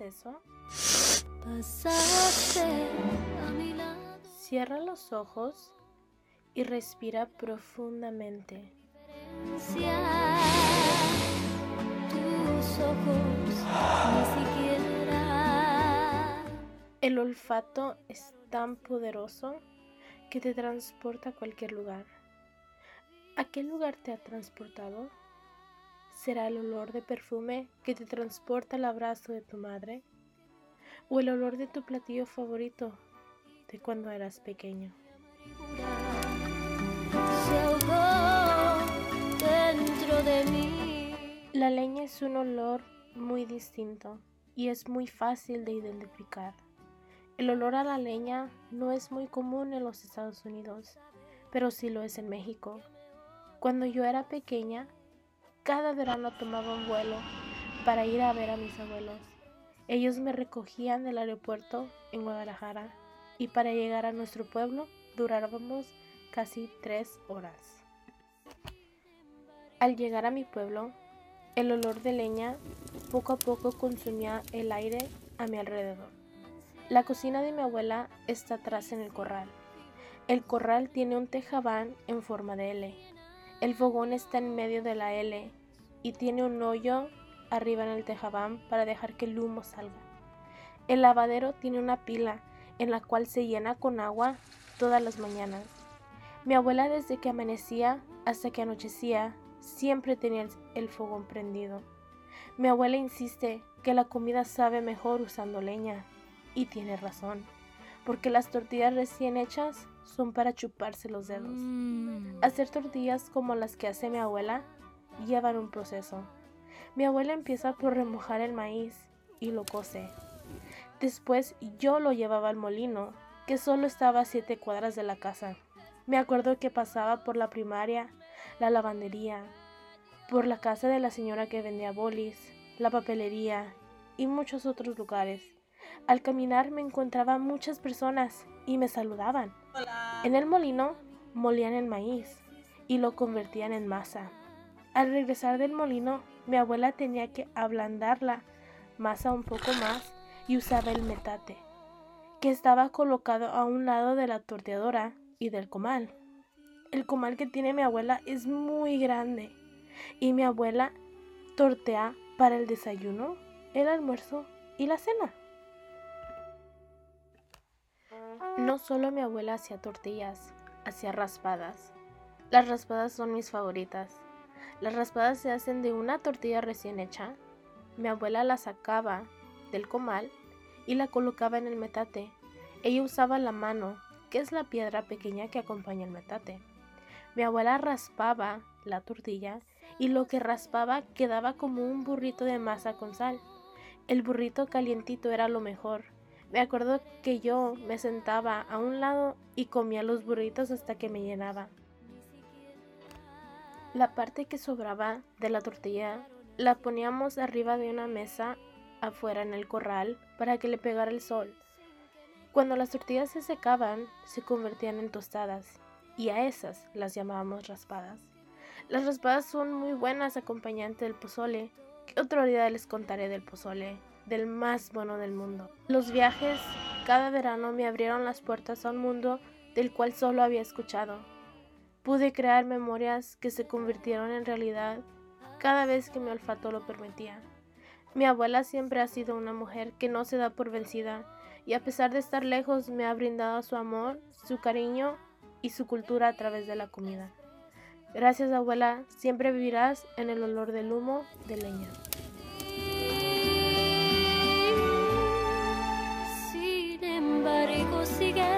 eso? Cierra los ojos y respira profundamente. El olfato es tan poderoso que te transporta a cualquier lugar. ¿A qué lugar te ha transportado? ¿Será el olor de perfume que te transporta al abrazo de tu madre? ¿O el olor de tu platillo favorito de cuando eras pequeño? dentro de mí. La leña es un olor muy distinto y es muy fácil de identificar. El olor a la leña no es muy común en los Estados Unidos, pero sí lo es en México. Cuando yo era pequeña, cada verano tomaba un vuelo para ir a ver a mis abuelos. Ellos me recogían del aeropuerto en Guadalajara y para llegar a nuestro pueblo durábamos casi tres horas. Al llegar a mi pueblo, el olor de leña poco a poco consumía el aire a mi alrededor. La cocina de mi abuela está atrás en el corral. El corral tiene un tejabán en forma de L. El fogón está en medio de la L y tiene un hoyo arriba en el tejabán para dejar que el humo salga. El lavadero tiene una pila en la cual se llena con agua todas las mañanas. Mi abuela desde que amanecía hasta que anochecía siempre tenía el fogón prendido. Mi abuela insiste que la comida sabe mejor usando leña y tiene razón, porque las tortillas recién hechas son para chuparse los dedos. Mm. Hacer tortillas como las que hace mi abuela llevan un proceso. Mi abuela empieza por remojar el maíz y lo cose. Después yo lo llevaba al molino, que solo estaba a siete cuadras de la casa. Me acuerdo que pasaba por la primaria, la lavandería, por la casa de la señora que vendía bolis, la papelería y muchos otros lugares. Al caminar me encontraba muchas personas y me saludaban. En el molino molían el maíz y lo convertían en masa. Al regresar del molino, mi abuela tenía que ablandar la masa un poco más y usaba el metate, que estaba colocado a un lado de la torteadora y del comal. El comal que tiene mi abuela es muy grande y mi abuela tortea para el desayuno, el almuerzo y la cena. No solo mi abuela hacía tortillas, hacía raspadas. Las raspadas son mis favoritas. Las raspadas se hacen de una tortilla recién hecha. Mi abuela la sacaba del comal y la colocaba en el metate. Ella usaba la mano, que es la piedra pequeña que acompaña el metate. Mi abuela raspaba la tortilla y lo que raspaba quedaba como un burrito de masa con sal. El burrito calientito era lo mejor. Me acuerdo que yo me sentaba a un lado y comía los burritos hasta que me llenaba. La parte que sobraba de la tortilla la poníamos arriba de una mesa afuera en el corral para que le pegara el sol. Cuando las tortillas se secaban, se convertían en tostadas y a esas las llamábamos raspadas. Las raspadas son muy buenas acompañantes del pozole. ¿Qué otro día les contaré del pozole? Del más bueno del mundo. Los viajes cada verano me abrieron las puertas a un mundo del cual solo había escuchado. Pude crear memorias que se convirtieron en realidad cada vez que mi olfato lo permitía. Mi abuela siempre ha sido una mujer que no se da por vencida y a pesar de estar lejos me ha brindado su amor, su cariño y su cultura a través de la comida. Gracias abuela, siempre vivirás en el olor del humo de leña. sigue